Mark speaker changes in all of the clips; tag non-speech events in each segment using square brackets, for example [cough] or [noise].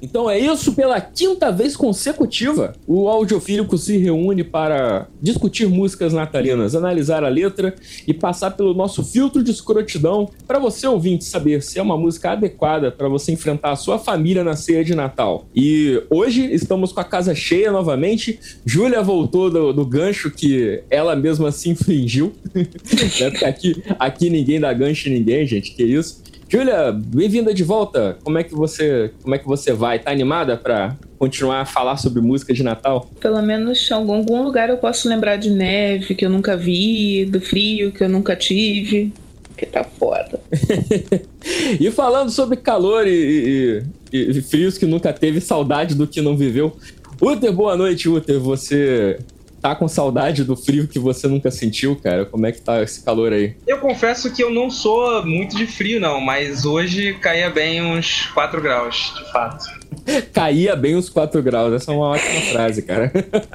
Speaker 1: Então é isso, pela quinta vez consecutiva, o Audiofílico se reúne para discutir músicas natalinas, analisar a letra e passar pelo nosso filtro de escrotidão para você ouvinte saber se é uma música adequada para você enfrentar a sua família na ceia de Natal. E hoje estamos com a casa cheia novamente. Júlia voltou do, do, gancho que ela mesma se? Porque [laughs] aqui, aqui ninguém dá gancho em ninguém, gente, que isso. Júlia, bem-vinda de volta. Como é que você, como é que você vai? Tá animada para continuar a falar sobre música de Natal?
Speaker 2: Pelo menos em algum, algum lugar eu posso lembrar de neve que eu nunca vi, do frio que eu nunca tive. Que tá foda. [laughs]
Speaker 1: e falando sobre calor e, e, e, frios que nunca teve, saudade do que não viveu. Uter, boa noite, Uter. Você tá com saudade do frio que você nunca sentiu, cara? Como é que tá esse calor aí?
Speaker 3: Eu confesso que eu não sou muito de frio, não, mas hoje caía bem uns 4 graus, de fato. [laughs]
Speaker 1: caía bem uns 4 graus, essa é uma ótima frase, cara.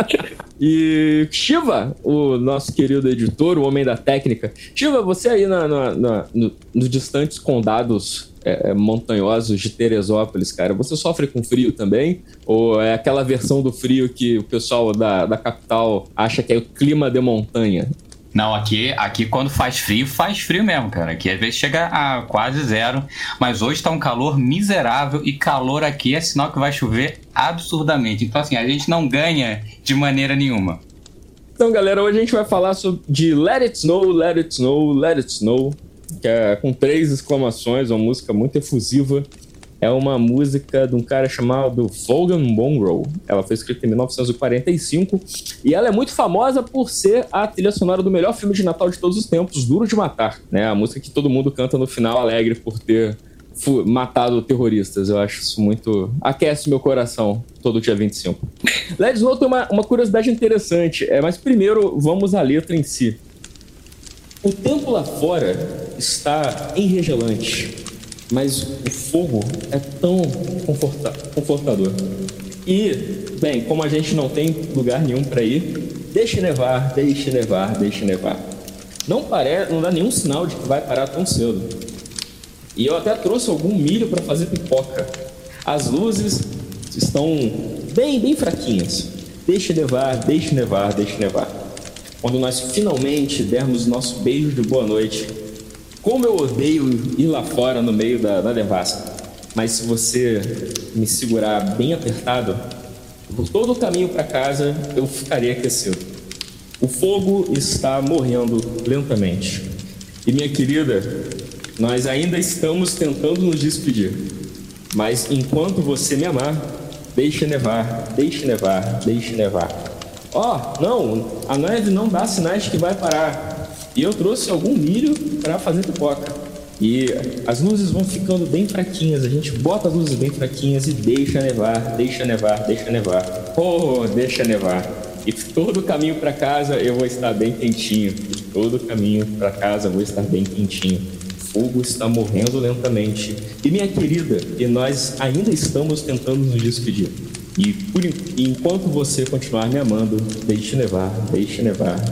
Speaker 1: [laughs] e Shiva, o nosso querido editor, o homem da técnica. Shiva, você aí na, na, na no, nos distantes condados é, é, montanhosos de Teresópolis, cara, você sofre com frio também? Ou é aquela versão do frio que o pessoal da, da capital acha que é o clima de montanha?
Speaker 4: Não, aqui, aqui quando faz frio, faz frio mesmo, cara. Aqui às vezes chega a quase zero. Mas hoje tá um calor miserável e calor aqui é sinal que vai chover absurdamente. Então, assim, a gente não ganha de maneira nenhuma.
Speaker 1: Então, galera, hoje a gente vai falar sobre, de Let It Snow, Let It Snow, Let It Snow que é com três exclamações, uma música muito efusiva. É uma música de um cara chamado Vaughan Monroe. Ela foi escrita em 1945 e ela é muito famosa por ser a trilha sonora do melhor filme de Natal de todos os tempos, Duro de Matar. Né? A música que todo mundo canta no final alegre por ter matado terroristas. Eu acho isso muito. aquece meu coração todo dia 25. Let's Know tem uma, uma curiosidade interessante, é, mas primeiro vamos à letra em si. O tempo lá fora está enregelante, mas o fogo é tão conforta confortador. E, bem, como a gente não tem lugar nenhum para ir, deixe nevar, deixe nevar, deixe nevar. Não parece, não dá nenhum sinal de que vai parar tão cedo. E eu até trouxe algum milho para fazer pipoca. As luzes estão bem, bem fraquinhas. Deixe nevar, deixe nevar, deixe nevar quando nós finalmente dermos nosso beijo de boa noite. Como eu odeio ir lá fora no meio da, da nevasca, mas se você me segurar bem apertado, por todo o caminho para casa eu ficarei aquecido. O fogo está morrendo lentamente. E minha querida, nós ainda estamos tentando nos despedir. Mas enquanto você me amar, deixe nevar, deixe nevar, deixe nevar. Ó, oh, não, a neve não dá sinais que vai parar. E eu trouxe algum milho para fazer pipoca. E as luzes vão ficando bem fraquinhas, a gente bota as luzes bem fraquinhas e deixa nevar, deixa nevar, deixa nevar. Oh, deixa nevar. E todo o caminho para casa eu vou estar bem quentinho. Todo o caminho para casa eu vou estar bem quentinho. Fogo está morrendo lentamente. E minha querida, e nós ainda estamos tentando nos despedir. E por, enquanto você continuar me amando, deixe levar, deixe levar,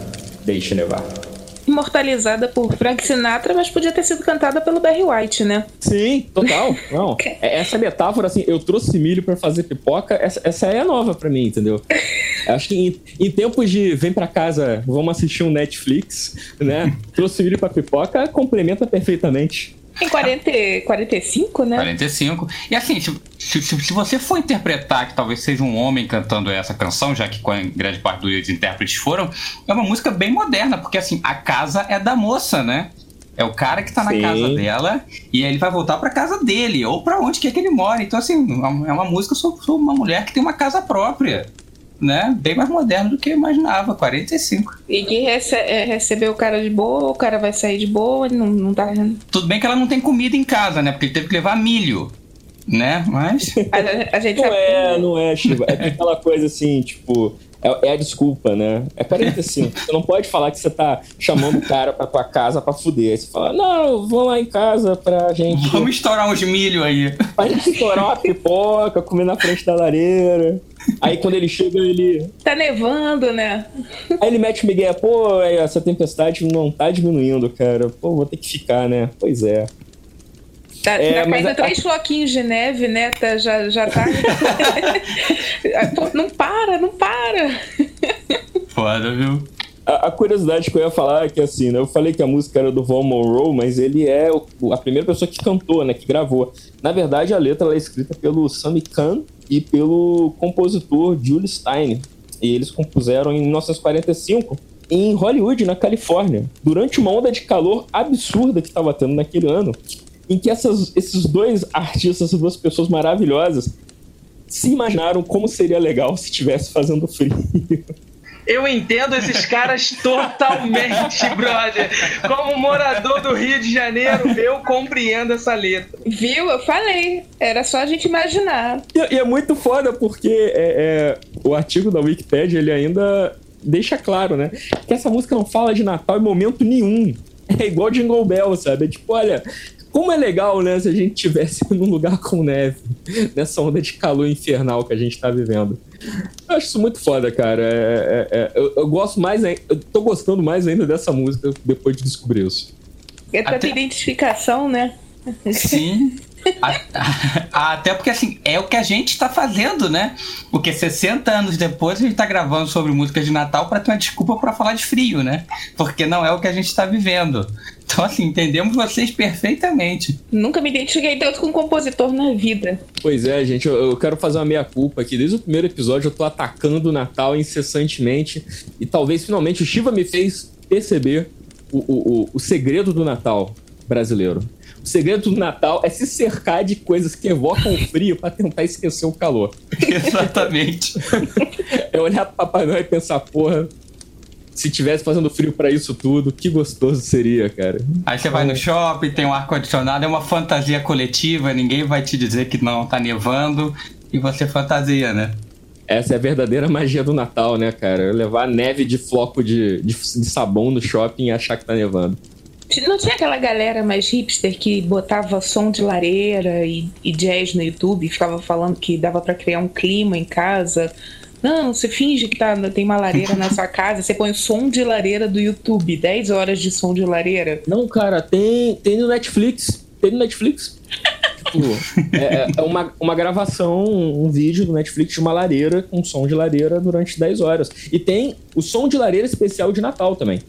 Speaker 1: deixe levar.
Speaker 2: Imortalizada por Frank Sinatra, mas podia ter sido cantada pelo Barry White, né?
Speaker 1: Sim, total. [laughs] Não. É, essa metáfora, assim, eu trouxe milho para fazer pipoca, essa, essa é nova para mim, entendeu? [laughs] Acho que em, em, tempos de vem para casa, vamos assistir um Netflix, né? Trouxe milho para pipoca, complementa perfeitamente.
Speaker 2: Em 40, 45, né?
Speaker 4: 45. E assim, se, se, se, você for interpretar que talvez seja um homem cantando essa canção, já que grande parte dos intérpretes foram, é uma música bem moderna, porque assim, a casa é da moça, né? É o cara que tá na Sim. casa dela e ele vai voltar para casa dele, ou para onde quer que ele mora. Então, assim, é uma música sobre uma mulher que tem uma casa própria né, bem mais moderno do que eu imaginava, 45.
Speaker 2: E que rece é, recebeu o cara de boa, o cara vai sair de boa, não, não tá.
Speaker 4: Tudo bem que ela não tem comida em casa, né? Porque ele teve que levar milho. Né? Mas. [laughs]
Speaker 2: A, a gente
Speaker 1: não é, não é, Chiva. É aquela coisa assim, tipo, é, é, a desculpa, né? É 45. [laughs] você não pode falar que você tá chamando o cara pra tua casa pra fuder. Aí você fala, não, vou lá em casa pra gente.
Speaker 4: Vamos estourar uns milho aí.
Speaker 1: Pra gente estourar uma pipoca, comer na frente da lareira. Aí quando ele chega, ele.
Speaker 2: Tá nevando, né?
Speaker 1: Aí ele mete o Miguel, pô, essa tempestade não tá diminuindo, cara. Pô, vou ter que ficar, né? Pois é.
Speaker 2: Tá,
Speaker 1: É,
Speaker 2: tá
Speaker 1: mas
Speaker 2: caindo
Speaker 1: a-
Speaker 2: três floquinhos de neve, né? Tá, já, já tá. [laughs] Pô, não para, não para.
Speaker 4: Foda, viu?
Speaker 1: A, a curiosidade que eu ia falar é que, assim, né, eu falei que a música era do Von Monroe, mas ele é o- a primeira pessoa que cantou, né, que gravou. Na verdade, a letra ela é escrita pelo Sammy Kahn e pelo compositor Jules Stein. E eles compuseram em 1945 em Hollywood, na Califórnia, durante uma onda de calor absurda que estava tendo naquele ano, em que essas- esses dois artistas, essas duas pessoas maravilhosas, se imaginaram como seria legal se estivesse fazendo frio.
Speaker 3: Eu entendo esses caras [laughs] totalmente, brother. Como morador do Rio de Janeiro, eu compreendo essa letra.
Speaker 2: Viu? Eu falei. Era só a gente imaginar.
Speaker 1: E, e é muito foda porque é, é, o artigo da Wikipedia ele ainda deixa claro, né? Que essa música não fala de Natal em momento nenhum. É igual Jingle Bell, sabe? É tipo, olha, como é legal, né? Se a gente tivesse [laughs] num lugar com neve, nessa onda de calor infernal que a gente tá vivendo. Eu acho isso muito foda, cara. É- é- é- eu, eu gosto mais, ai- eu tô gostando mais ainda dessa música depois de descobrir isso.
Speaker 2: É pra
Speaker 4: Até-
Speaker 2: ter identificação, né?
Speaker 4: Sim. [laughs] Até porque, assim, é o que a gente tá fazendo, né? Porque 60 anos depois a gente tá gravando sobre músicas de Natal pra ter uma desculpa pra falar de frio, né? Porque não é o que a gente tá vivendo. Então, assim, entendemos vocês perfeitamente.
Speaker 2: Nunca me identifiquei tanto com um compositor na vida.
Speaker 1: Pois é, gente, eu, eu quero fazer uma meia-culpa aqui. Desde o primeiro episódio eu tô atacando o Natal incessantemente. E talvez finalmente o Shiva me fez perceber o, o, o, o segredo do Natal brasileiro. O segredo do Natal é se cercar de coisas que evocam o frio pra tentar esquecer o calor. [laughs]
Speaker 4: Exatamente.
Speaker 1: É olhar pro Papai Noel e pensar, porra, se tivesse fazendo frio pra isso tudo, que gostoso seria, cara.
Speaker 4: Aí você vai no shopping, tem um ar-condicionado, é uma fantasia coletiva, ninguém vai te dizer que não tá nevando e você fantasia, né?
Speaker 1: Essa é a verdadeira magia do Natal, né, cara? Levar neve de floco de, de, de sabão no shopping e achar que tá nevando.
Speaker 2: Não tinha aquela galera mais hipster que botava som de lareira e, e jazz no YouTube e ficava falando que dava pra criar um clima em casa? Não, você finge que tá, tem uma lareira na sua casa, você põe o som de lareira do YouTube, 10 horas de som de lareira.
Speaker 1: Não, cara, tem, tem no Netflix. Tem no Netflix. [laughs] tipo, é, é uma, uma gravação, um vídeo do Netflix de uma lareira com som de lareira durante 10 horas. E tem o som de lareira especial de Natal também.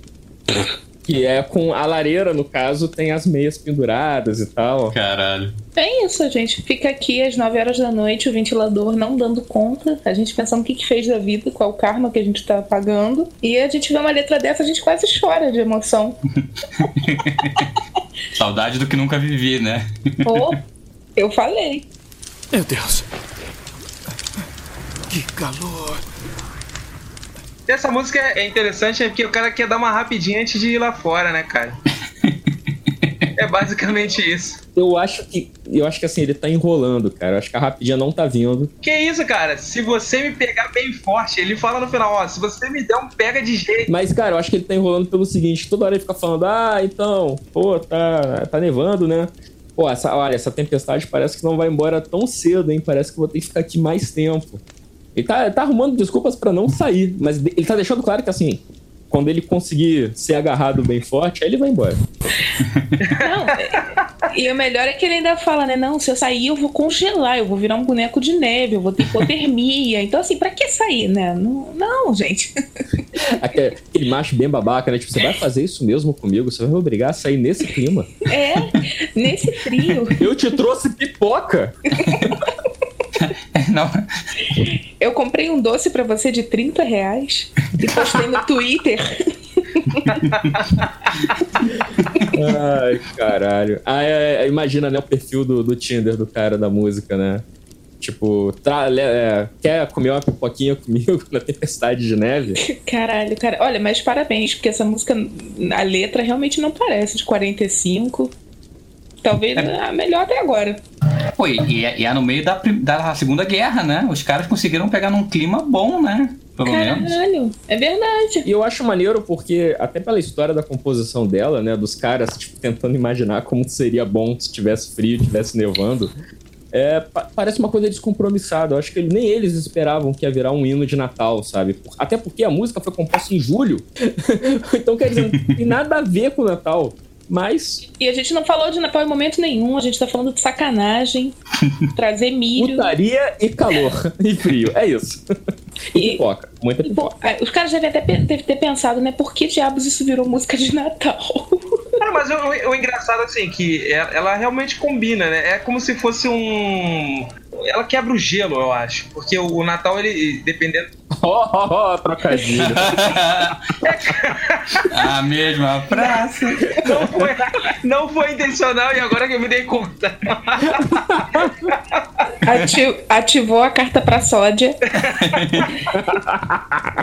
Speaker 1: [laughs] Que é com a lareira, no caso, tem as meias penduradas e tal.
Speaker 4: Caralho.
Speaker 2: É isso, gente. Fica aqui às 9 horas da noite, o ventilador não dando conta, a gente pensando o que, que fez da vida, qual o karma que a gente tá pagando. E a gente vê uma letra dessa, a gente quase chora de emoção. [laughs]
Speaker 4: Saudade do que nunca vivi, né? [laughs]
Speaker 2: Ou, eu falei.
Speaker 5: Meu Deus. Que calor.
Speaker 3: Essa música é interessante é porque o cara quer dar uma rapidinha antes de ir lá fora, né, cara? [laughs] É basicamente isso.
Speaker 1: Eu acho que. Eu acho que assim, ele tá enrolando, cara. Eu acho que a rapidinha não tá vindo.
Speaker 3: Que isso, cara? Se você me pegar bem forte, ele fala no final, ó, se você me der um pega de jeito.
Speaker 1: Mas, cara, eu acho que ele tá enrolando pelo seguinte: toda hora ele fica falando, ah, então, pô, tá, tá nevando, né? Pô, essa, olha, essa tempestade parece que não vai embora tão cedo, hein? Parece que eu vou ter que ficar aqui mais tempo. Ele tá, tá arrumando desculpas pra não sair, mas ele tá deixando claro que assim, quando ele conseguir ser agarrado bem forte, aí ele vai embora.
Speaker 2: Não, é- e o melhor é que ele ainda fala, né? Não, se eu sair, eu vou congelar, eu vou virar um boneco de neve, eu vou ter hipotermia. Então, assim, pra que sair, né? Não, não gente.
Speaker 1: Aquele, aquele macho bem babaca, né? Tipo, você vai fazer isso mesmo comigo? Você vai me obrigar a sair nesse clima?
Speaker 2: É, nesse frio.
Speaker 1: Eu te trouxe pipoca! [laughs] [laughs]
Speaker 4: Não,
Speaker 2: Eu comprei um doce pra você de 30 reais e postei no Twitter.
Speaker 1: Ai, caralho. Ah, é, é, imagina, né, o perfil do, do Tinder do cara da música, né? Tipo, é, quer comer uma pipoquinha comigo [laughs] na tempestade de neve?
Speaker 2: Caralho, cara. Olha, mas parabéns, porque essa música, a letra realmente não parece de 45. Talvez a melhor até agora.
Speaker 4: Pô, e, e é, e é no meio da, da Segunda Guerra, né? Os caras conseguiram pegar num clima bom, né? Pelo menos.
Speaker 2: Caralho, é verdade.
Speaker 1: E eu acho maneiro porque, até pela história da composição dela, né, dos caras tipo, tentando imaginar como seria bom se tivesse frio, tivesse nevando, é, pa- parece uma coisa descompromissada. Eu acho que ele- nem eles esperavam que ia virar um hino de Natal, sabe? Por- Até porque a música foi composta em julho. [laughs] então, quer dizer, não tem nada a ver com o Natal. Mas.
Speaker 2: E a gente não falou de Natal em momento nenhum, a gente tá falando de sacanagem, [laughs] trazer milho.
Speaker 1: Putaria e calor. e frio. É isso. E, pipoca. Muita pipoca.
Speaker 2: Os caras devem até ter, ter pensado, né? Por que diabos isso virou música de Natal? [laughs]
Speaker 3: Cara, mas o, o, engraçado, assim, que ela realmente combina, né? É como se fosse um. Ela quebra o gelo, eu acho. Porque o, Natal, ele, dependendo.
Speaker 1: Oh, oh, oh trocadilho.
Speaker 4: A mesma praça.
Speaker 3: Não foi, não foi intencional e agora que eu me dei conta.
Speaker 2: ativou a carta pra sódia.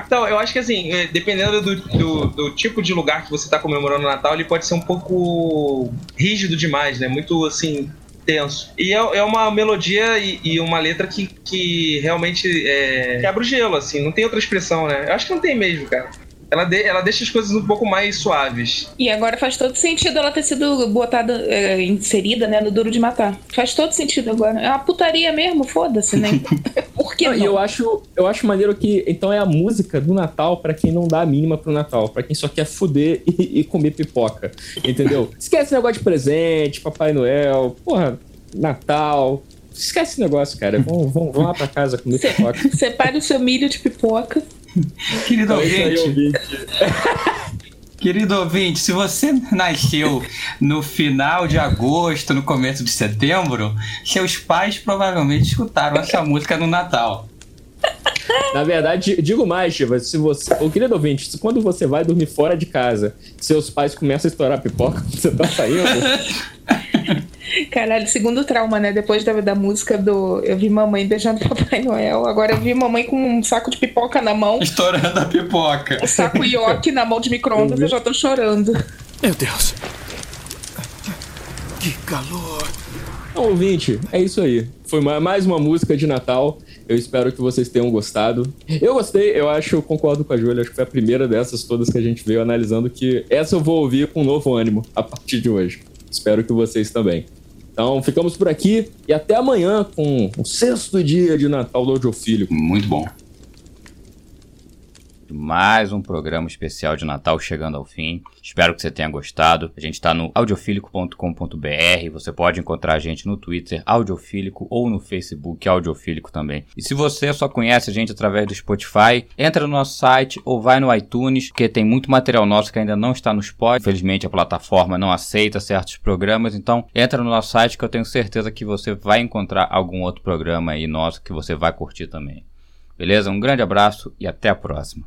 Speaker 3: Então, eu acho que assim, é, dependendo do, do, do tipo de lugar que você está comemorando o Natal, ele pode ser um pouco rígido demais, né? Muito assim, tenso. E é, é uma melodia e, e, uma letra que, que realmente é, quebra o gelo, assim, não tem outra expressão, né? Eu acho que não tem mesmo, cara. Ela, de, ela deixa as coisas um pouco mais suaves.
Speaker 2: E agora faz todo sentido ela ter sido botada, é, inserida, né, no Duro de Matar. Faz todo sentido agora. É uma putaria mesmo, foda-se, né? [laughs] Por que não?
Speaker 1: E eu acho, eu acho maneiro que, então, é a música do Natal para quem não dá a mínima pro Natal. para quem só quer fuder [laughs] e, e comer pipoca. Entendeu? [laughs] Esquece esse negócio de presente, Papai Noel, porra, Natal. Esquece esse negócio, cara. Vamos, vamos, vamos lá pra casa comer pipoca.
Speaker 2: Separe o seu milho de pipoca. [laughs]
Speaker 4: Querido ouvinte. ouvinte. [laughs] Querido ouvinte, se você nasceu no final de agosto, no começo de setembro, seus pais provavelmente escutaram essa música no Natal.
Speaker 1: Na verdade, digo mais, Chiva, se você. Ô, querido ouvinte, quando você vai dormir fora de casa, seus pais começam a estourar pipoca [laughs] você tá saindo.
Speaker 2: Caralho, segundo trauma, né? Depois da, da música do Eu vi mamãe beijando Papai Noel, agora eu vi mamãe com um saco de pipoca na mão.
Speaker 4: Estourando a pipoca.
Speaker 2: Um saco York na mão de micro-ondas, eu já tô chorando.
Speaker 5: Meu Deus. Que calor.
Speaker 1: Então, ouvinte, é isso aí. Foi mais uma música de Natal. Eu espero que vocês tenham gostado. Eu gostei, eu acho, eu concordo com a Júlia, acho que foi a primeira dessas todas que a gente veio analisando que essa eu vou ouvir com um novo ânimo a partir de hoje. Espero que vocês também. Então, ficamos por aqui e até amanhã com o sexto dia de Natal do Audiofílico.
Speaker 4: Muito bom mais um programa especial de Natal chegando ao fim. Espero que você tenha gostado. A gente está no audiofílico.com.br. Você pode encontrar a gente no Twitter, Audiofílico, ou no Facebook, Audiofílico também. E se você só conhece a gente através do Spotify, entra no nosso site ou vai no iTunes, porque tem muito material nosso que ainda não está no Spotify. Infelizmente, a plataforma não aceita certos programas. Então, entra no nosso site que eu tenho certeza que você vai encontrar algum outro programa aí nosso que você vai curtir também. Beleza? Um grande abraço e até a próxima.